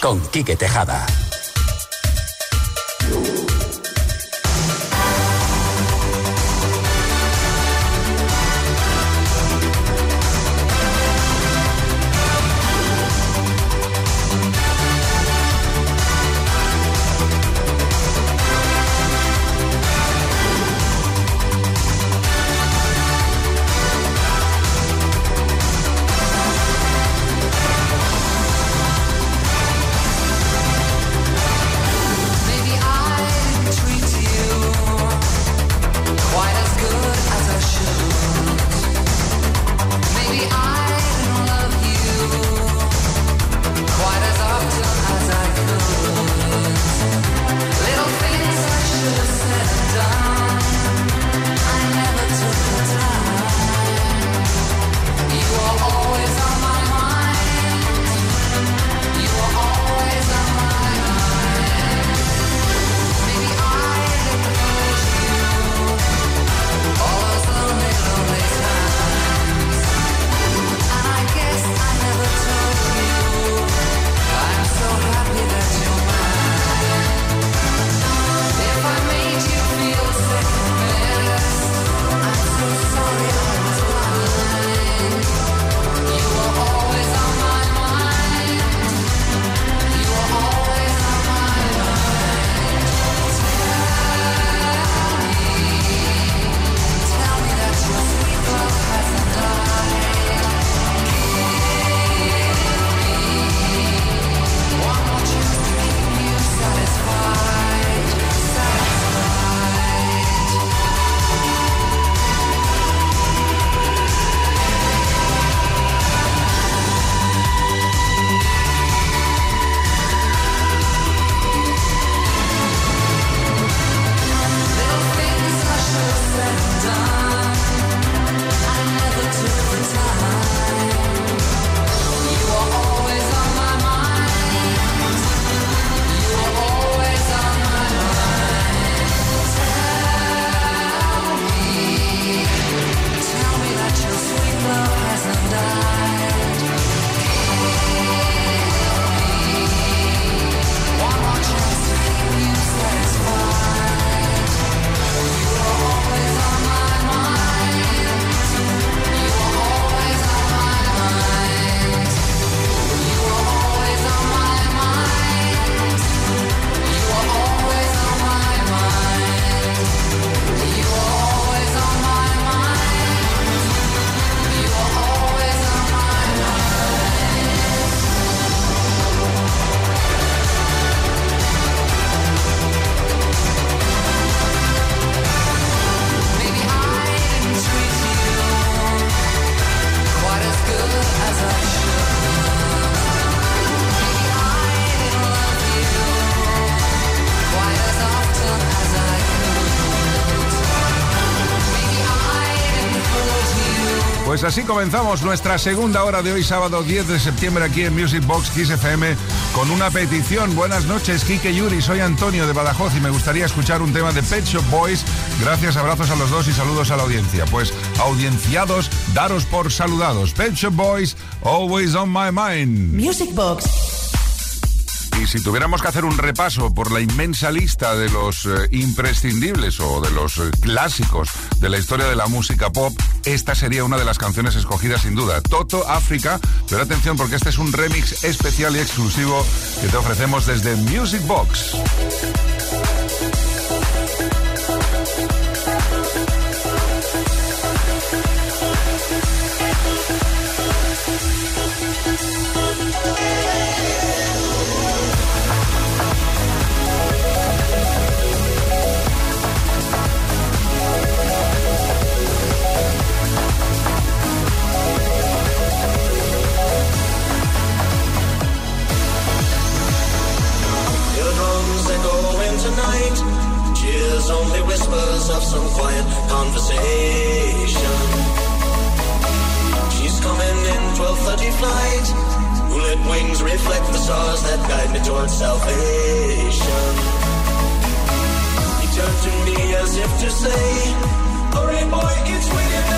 Con Quique Tejada. Pues así comenzamos nuestra segunda hora de hoy, sábado 10 de septiembre, aquí en Music Box Kiss FM, con una petición. Buenas noches, Kike Yuri, soy Antonio de Badajoz y me gustaría escuchar un tema de Pet Shop Boys. Gracias, abrazos a los dos y saludos a la audiencia. Pues, audienciados, daros por saludados. Pet Shop Boys, always on my mind. Music Box y si tuviéramos que hacer un repaso por la inmensa lista de los eh, imprescindibles o de los eh, clásicos de la historia de la música pop, esta sería una de las canciones escogidas sin duda. Toto África, pero atención porque este es un remix especial y exclusivo que te ofrecemos desde Music Box. Of some quiet conversation. She's coming in 12:30 flight. Moonlit wings reflect the stars that guide me towards salvation. He turned to me as if to say, "Hurry, boy, it's waiting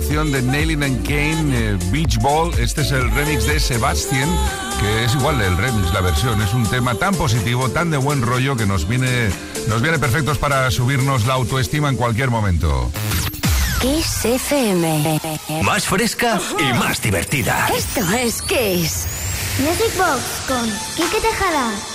De Nailing and Kane, eh, Beach Ball. Este es el remix de Sebastian, que es igual el remix, la versión. Es un tema tan positivo, tan de buen rollo, que nos viene, nos viene perfectos para subirnos la autoestima en cualquier momento. Kiss FM. Más fresca y más divertida. Esto es Kiss. Music Box con Kike Tejada.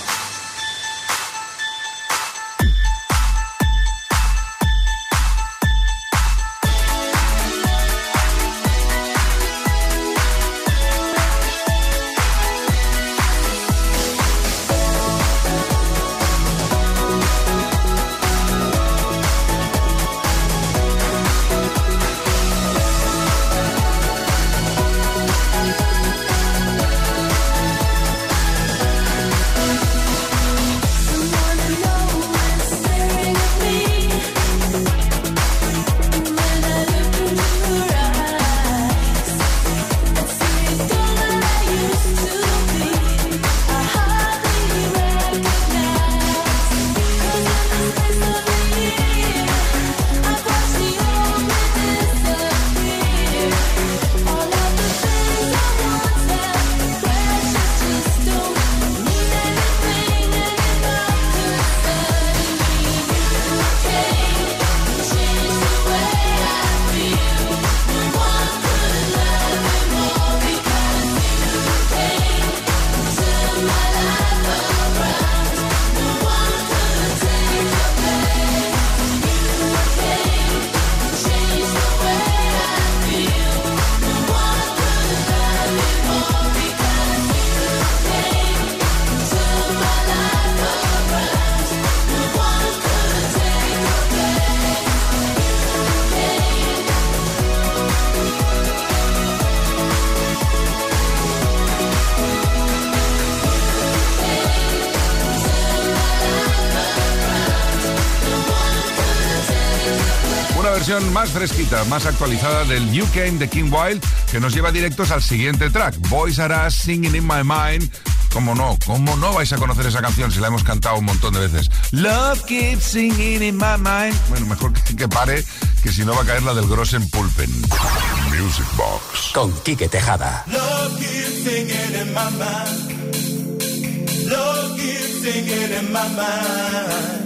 Más fresquita, más actualizada del UK de King Wild, que nos lleva directos al siguiente track, Boys Are Us Singing in My Mind. ¿Cómo no? ¿Cómo no vais a conocer esa canción si la hemos cantado un montón de veces? Love keeps singing in my mind. Bueno, mejor que, pare, que si no va a caer la del Grossen Pulpen. Music Box. Con Quique Tejada. Love keeps singing in my mind. singing in my mind.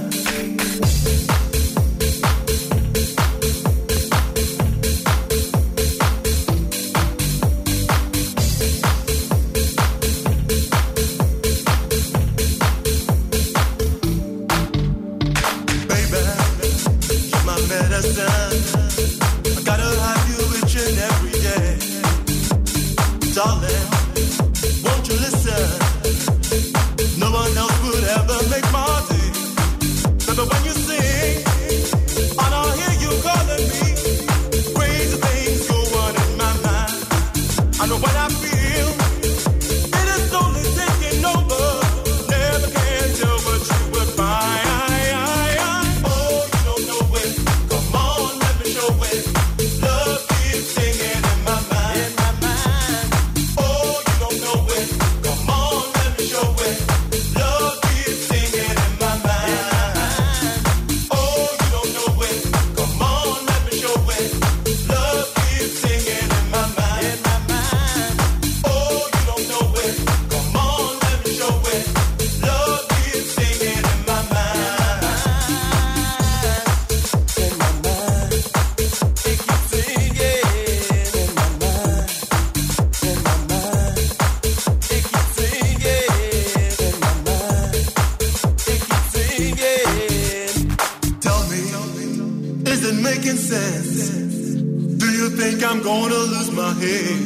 princess. Do you think I'm gonna lose my head?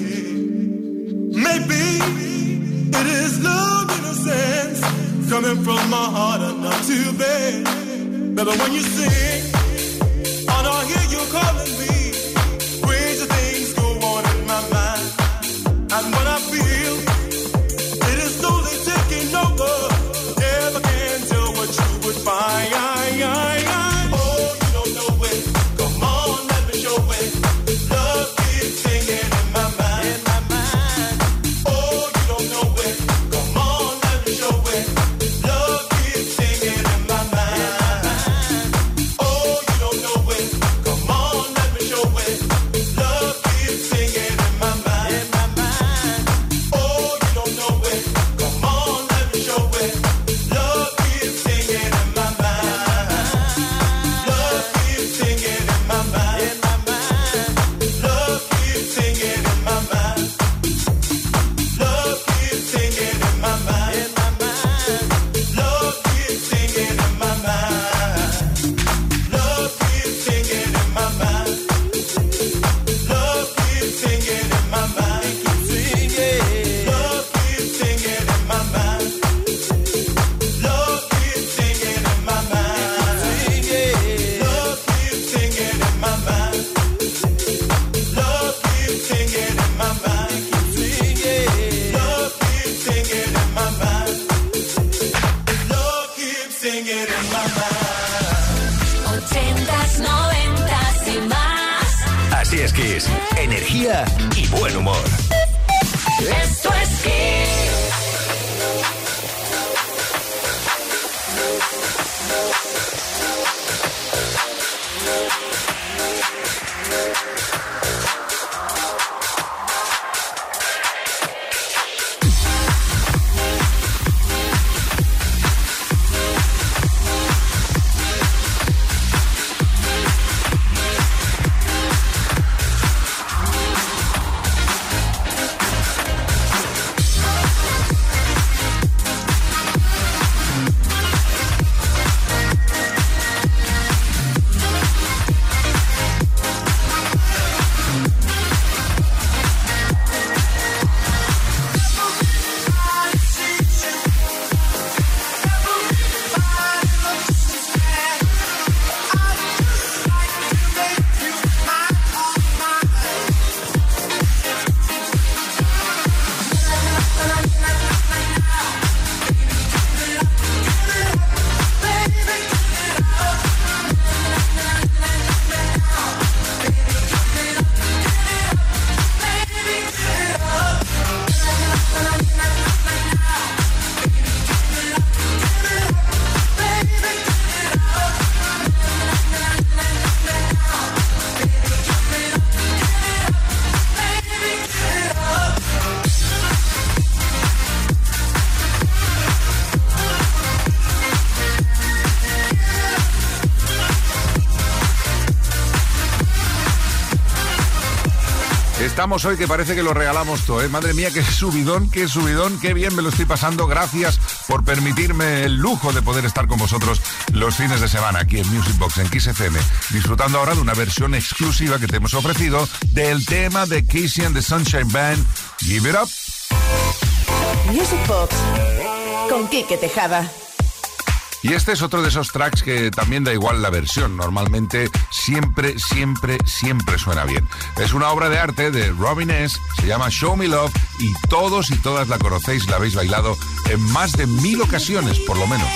Maybe it is love in a sense coming from my heart and not too bad. But when you sing, and I hear you calling me. Kiss, energía y buen humor. Estamos hoy que parece que lo regalamos todo, ¿eh? Madre mía, qué subidón, qué subidón, qué bien me lo estoy pasando. Gracias por permitirme el lujo de poder estar con vosotros los fines de semana aquí en Music Box, en Kiss FM. Disfrutando ahora de una versión exclusiva que te hemos ofrecido del tema de Casey and the Sunshine Band, Give It Up. Music Box con Quique Tejada. Y este es otro de esos tracks que también da igual la versión. Normalmente siempre, siempre, siempre suena bien. Es una obra de arte de Robin S. Se llama Show Me Love y todos y todas la conocéis, la habéis bailado en más de mil ocasiones, por lo menos.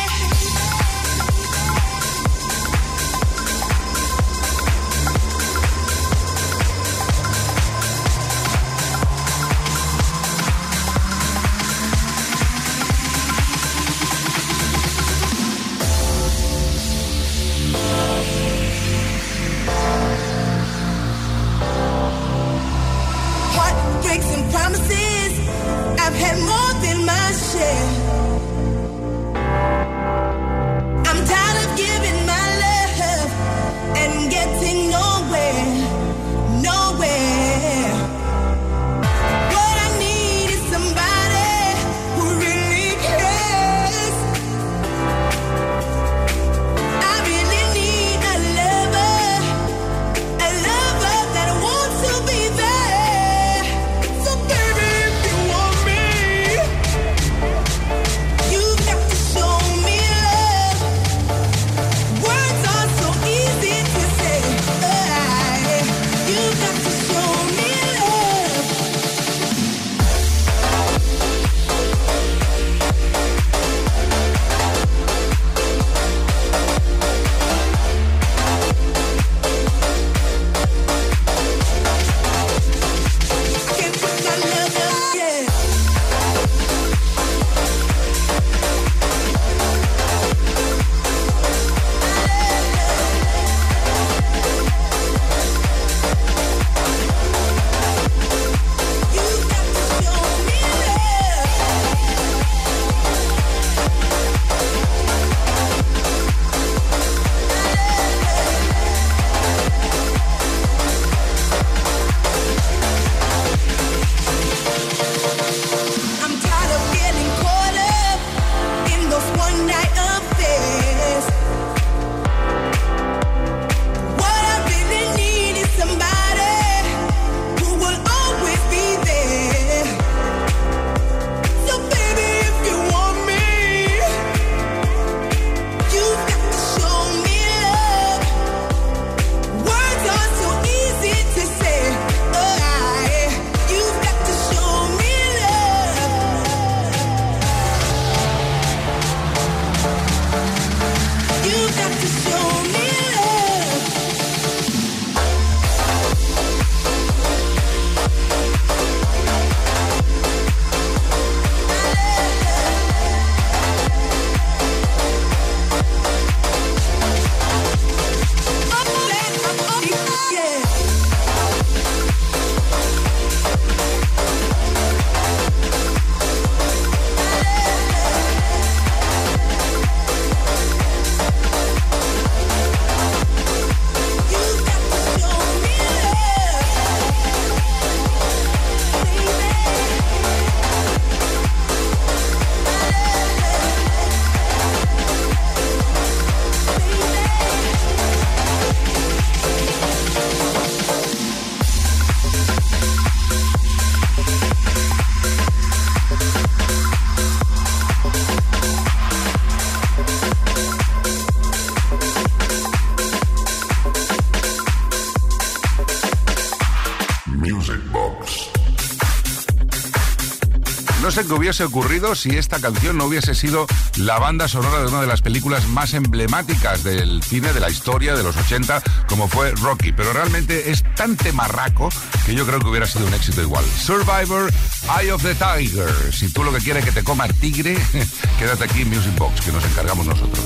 Que hubiese ocurrido si esta canción no hubiese sido la banda sonora de una de las películas más emblemáticas del cine de la historia de los 80, como fue Rocky. Pero realmente es tan temarraco que yo creo que hubiera sido un éxito igual. Survivor, Eye of the Tiger. Si tú lo que quieres es que te coma el tigre, quédate aquí en Music Box, que nos encargamos nosotros.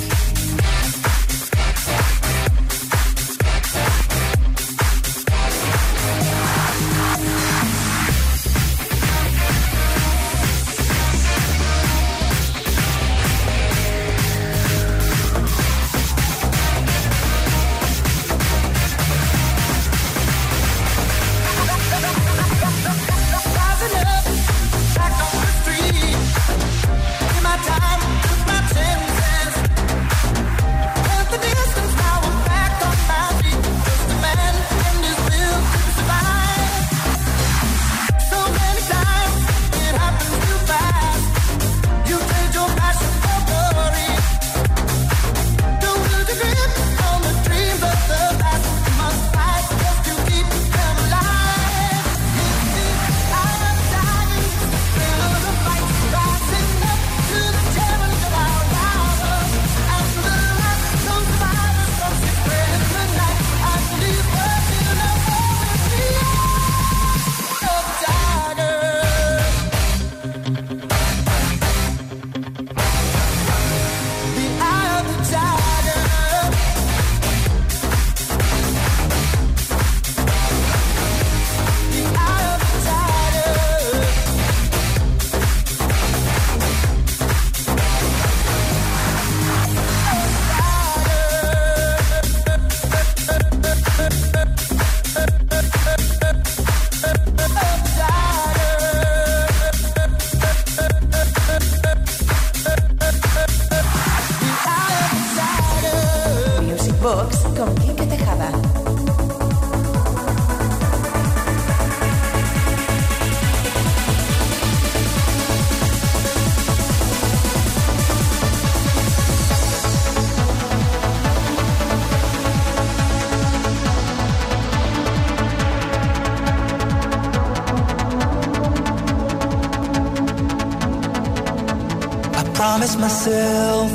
Myself.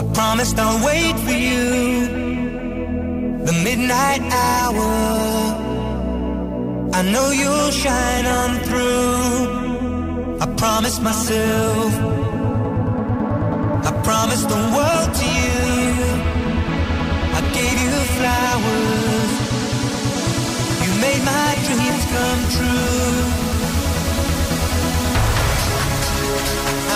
I promised I'll wait for you. The midnight hour. I know you'll shine on through. I promised myself. I promised the world to you. I gave you flowers. You made my dreams come true.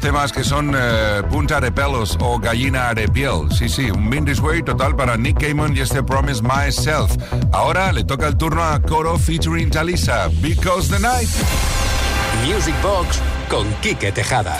Temas que son eh, punta de pelos o gallina de piel. Sí, sí, un Mindy's Way total para Nick Cayman y este Promise Myself. Ahora le toca el turno a Coro featuring Talisa, Because the Night. Music Box con Quique Tejada.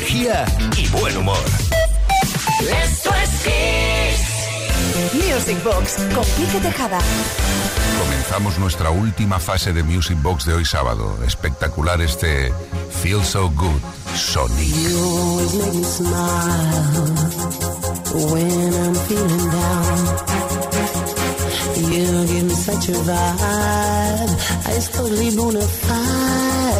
Energía y buen humor. Esto es Kiss. Music Box con Quique Tejada. Comenzamos nuestra última fase de Music Box de hoy sábado. Espectacular este Feel So Good, Sonic. You always make me smile when I'm feeling down. You give me such a vibe. It's totally bona fide.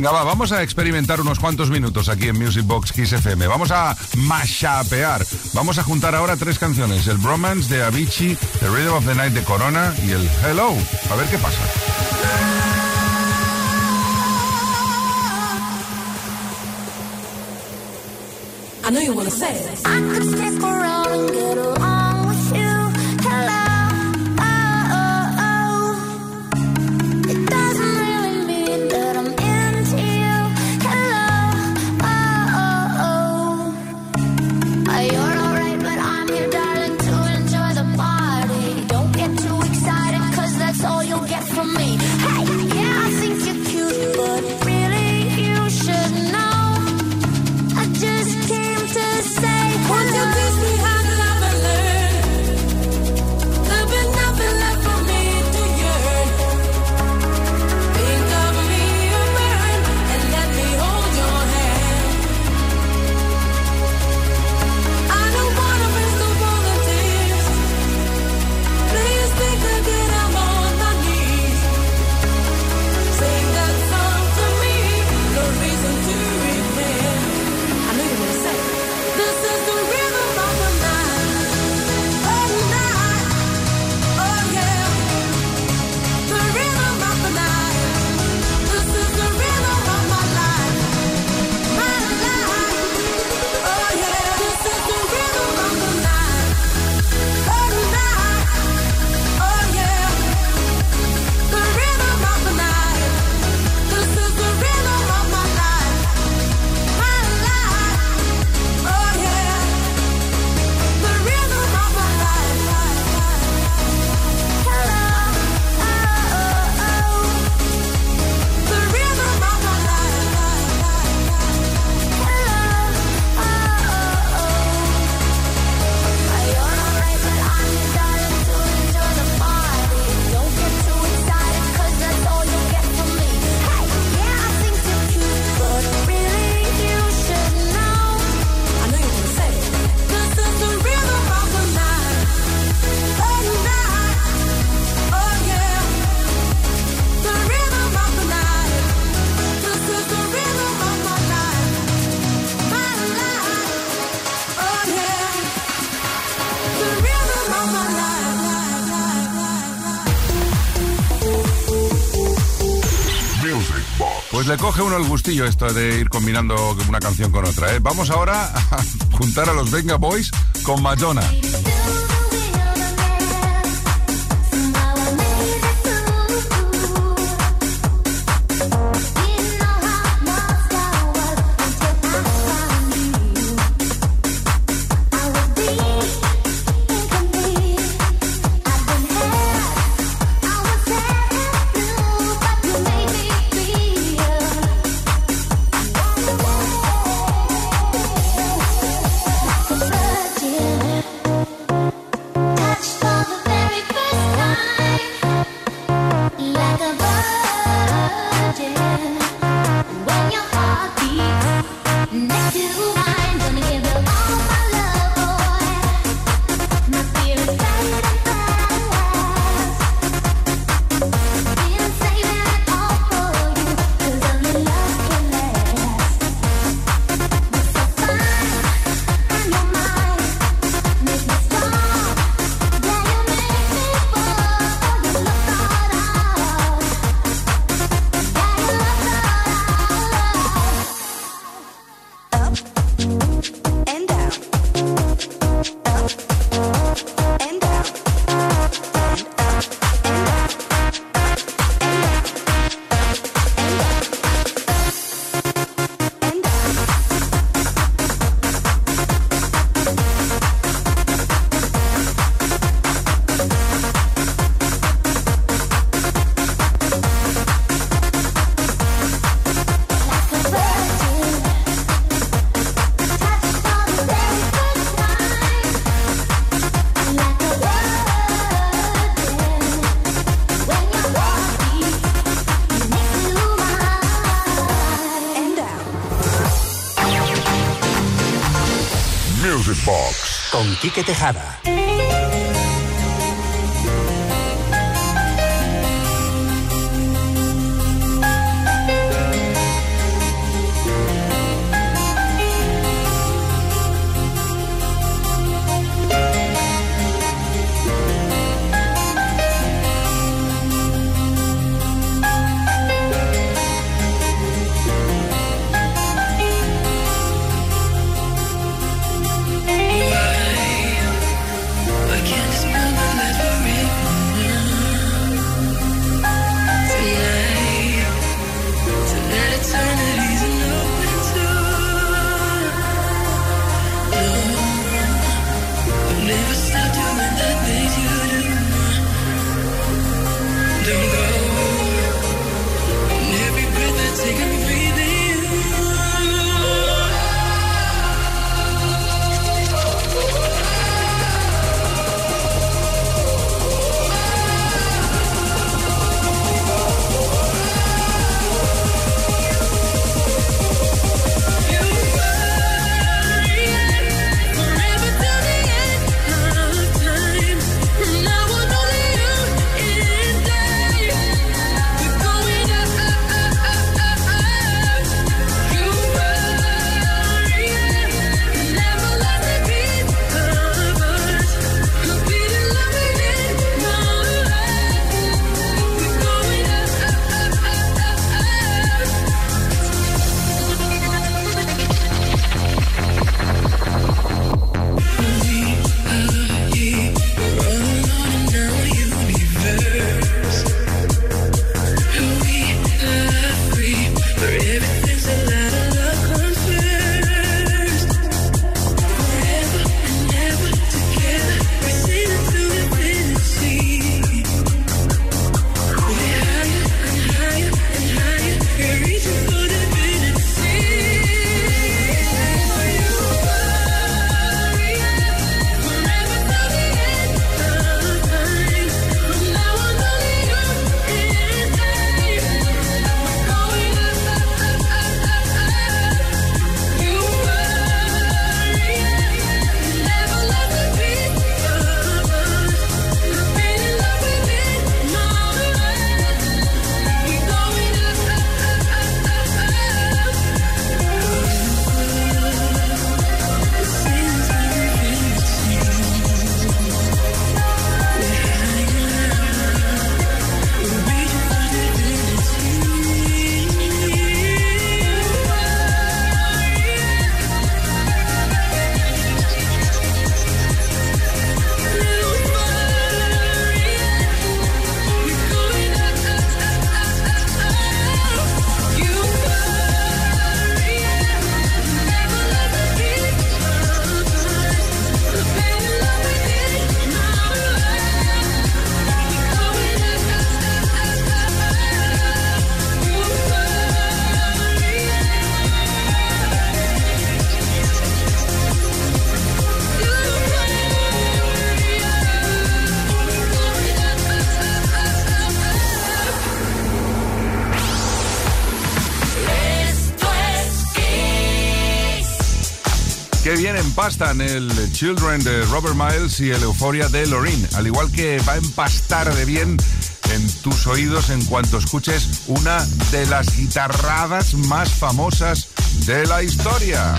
Venga, va, vamos a experimentar unos cuantos minutos aquí en Music Box Kiss FM. Vamos a mashapear. Vamos a juntar ahora tres canciones: el Bromance de Avicii, The Rhythm of the Night de Corona y el Hello. A ver qué pasa. Pues le coge uno el gustillo esto de ir combinando una canción con otra. ¿eh? Vamos ahora a juntar a los Venga Boys con Madonna. Quique Tejada. Empastan el Children de Robert Miles y el Euphoria de Loreen. Al igual que va a empastar de bien en tus oídos en cuanto escuches una de las guitarradas más famosas de la historia.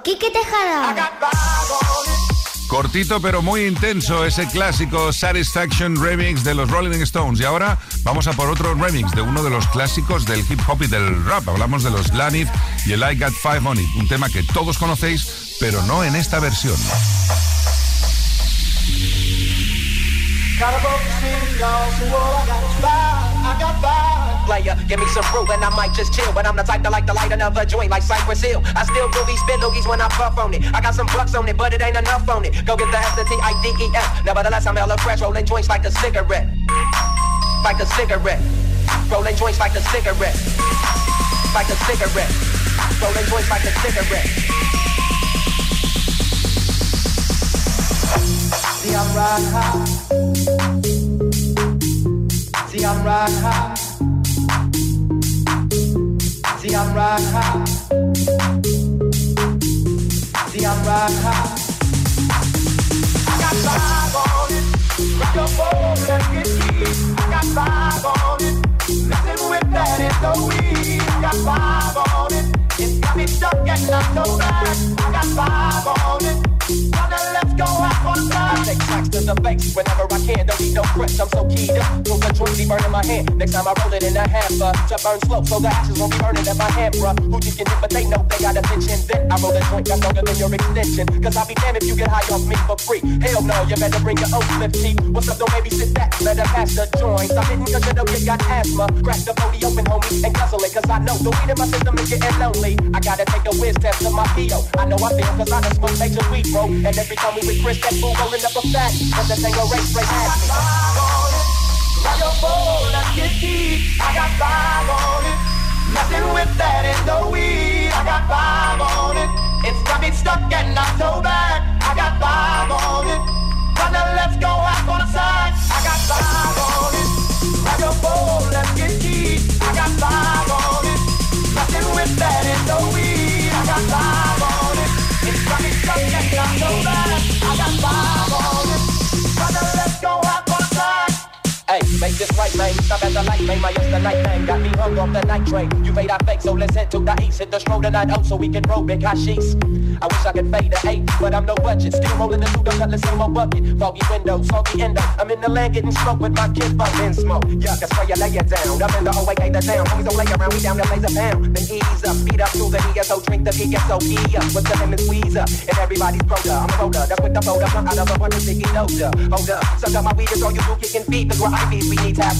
Con Quique Tejada. Cortito pero muy intenso ese clásico Satisfaction remix de los Rolling Stones. Y ahora vamos a por otro remix de uno de los clásicos del hip hop y del rap. Hablamos de los Lanith y el I Got Five on It, un tema que todos conocéis, pero no en esta versión. Got Player, give me some fruit and I might just chill. But I'm the type to like to light another joint like Cypress Hill. I still these spit loogies when I puff on it. I got some bucks on it, but it ain't enough on it. Go get the S, the. Nevertheless, I'm hella fresh, rolling joints like a cigarette. Like a cigarette. Rolling joints like a cigarette. Like a cigarette. Rolling joints like a cigarette. See, I'm rock high. See, I'm rock high. See, I'm I'm. I got five on it. Rock get deep. I got five on it. With. I got five on it. It's got me stuck and I'm. I got five on it. Take tracks to the base whenever I can. Don't need no press, I'm so keyed up. Till the joint be burning my hand. Next time I roll it in a hamper to burn slow, so the ashes won't be burning at my hand, bruh. Who you can hit, but they know they got attention. Then I roll a joint that's longer than your extension. Cause I'll be damned if you get high off me for free. Hell no, you better bring your own slip cheap. What's up, don't maybe sit back, better pass the joint. I'm hitting cause you know you got asthma. Crack the body open, homie, and guzzle it. Cause I know the weed in my system is getting lonely. I gotta take a whiz test to my PO. I know I feel cause I done smoked major weed, bro. And every time we with Chris, that fool rolling up a fat. But the thing go race straight at me. Grab your bowl, let's get deep. I got five on it. Messing with that is the weed. I got five on it. It's got me stuck and not so bad. I got five on it. Brother, let's go out on the side. I got five on it. Man. Stop at the light, man. My the night thing got me hung off the night train. You made our fake, so let's head to the east. Hit the stroll tonight, oh, so we can roll big hot. I wish I could fade to eight, but I'm no budget. Still rolling the two, don't cut the same bucket. Foggy windows, foggy endo. I'm in the land getting smoked with my kid, bump in smoke. Yuck, I spray you, lay it down. Up in the OAK, the down. Homies don't lay around, we down to blaze a pound. Then ease up, speed up to the ESO, drink the ESO, E up. With the lemon squeeze up, and everybody's broda. I'm a roller, that's with the folder. I'm out of a of sticky doja. Hold up, suck up my weed, it's all you do, kicking feet. The grindies, we need my I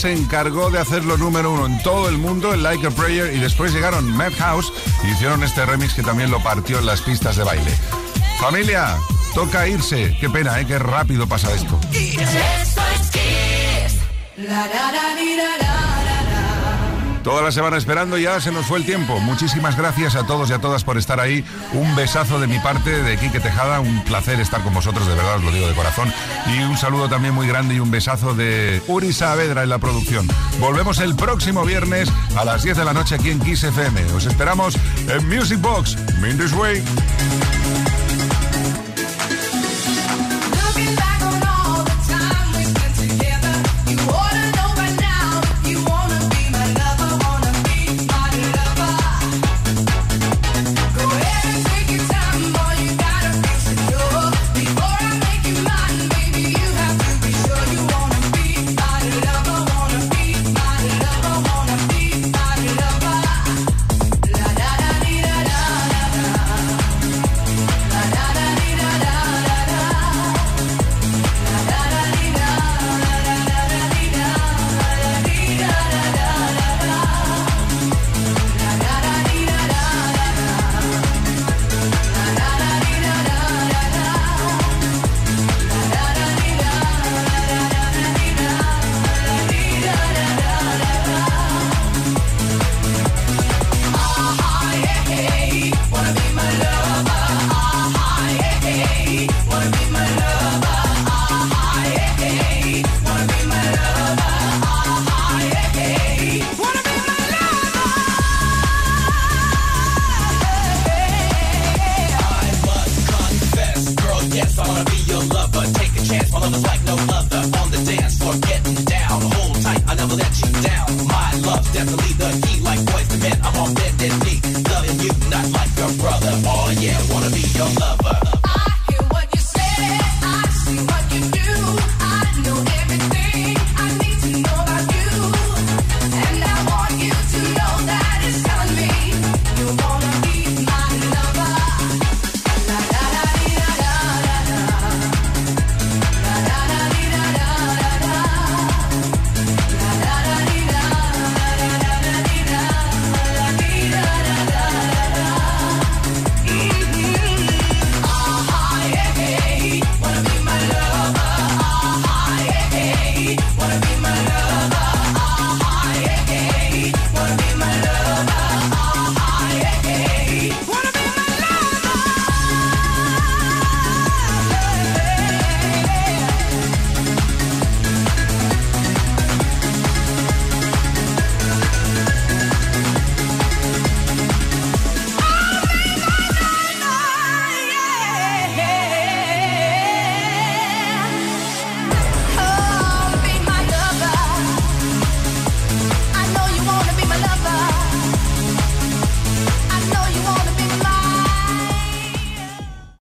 se encargó de hacerlo número uno en todo el mundo, en Like a Prayer, y después llegaron Madhouse y hicieron este remix que también lo partió en las pistas de baile. Familia, toca irse. Qué pena, ¿eh? Qué rápido pasa esto. Toda la semana esperando ya se nos fue el tiempo. Muchísimas gracias a todos y a todas por estar ahí. Un besazo de mi parte, de Quique Tejada. Un placer estar con vosotros, de verdad os lo digo de corazón. Y un saludo también muy grande y un besazo de Uri Saavedra en la producción. Volvemos el próximo viernes a las 10 de la noche aquí en Kiss FM. Os esperamos en Music Box. Mean this way.